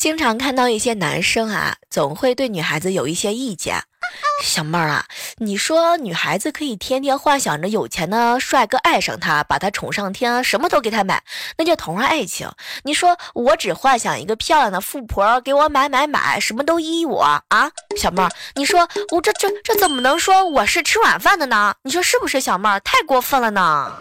经常看到一些男生啊，总会对女孩子有一些意见。小妹儿啊，你说女孩子可以天天幻想着有钱的帅哥爱上她，把她宠上天，什么都给她买，那叫童话爱情。你说我只幻想一个漂亮的富婆给我买买买，什么都依我啊，小妹儿，你说我这这这怎么能说我是吃软饭的呢？你说是不是，小妹儿太过分了呢？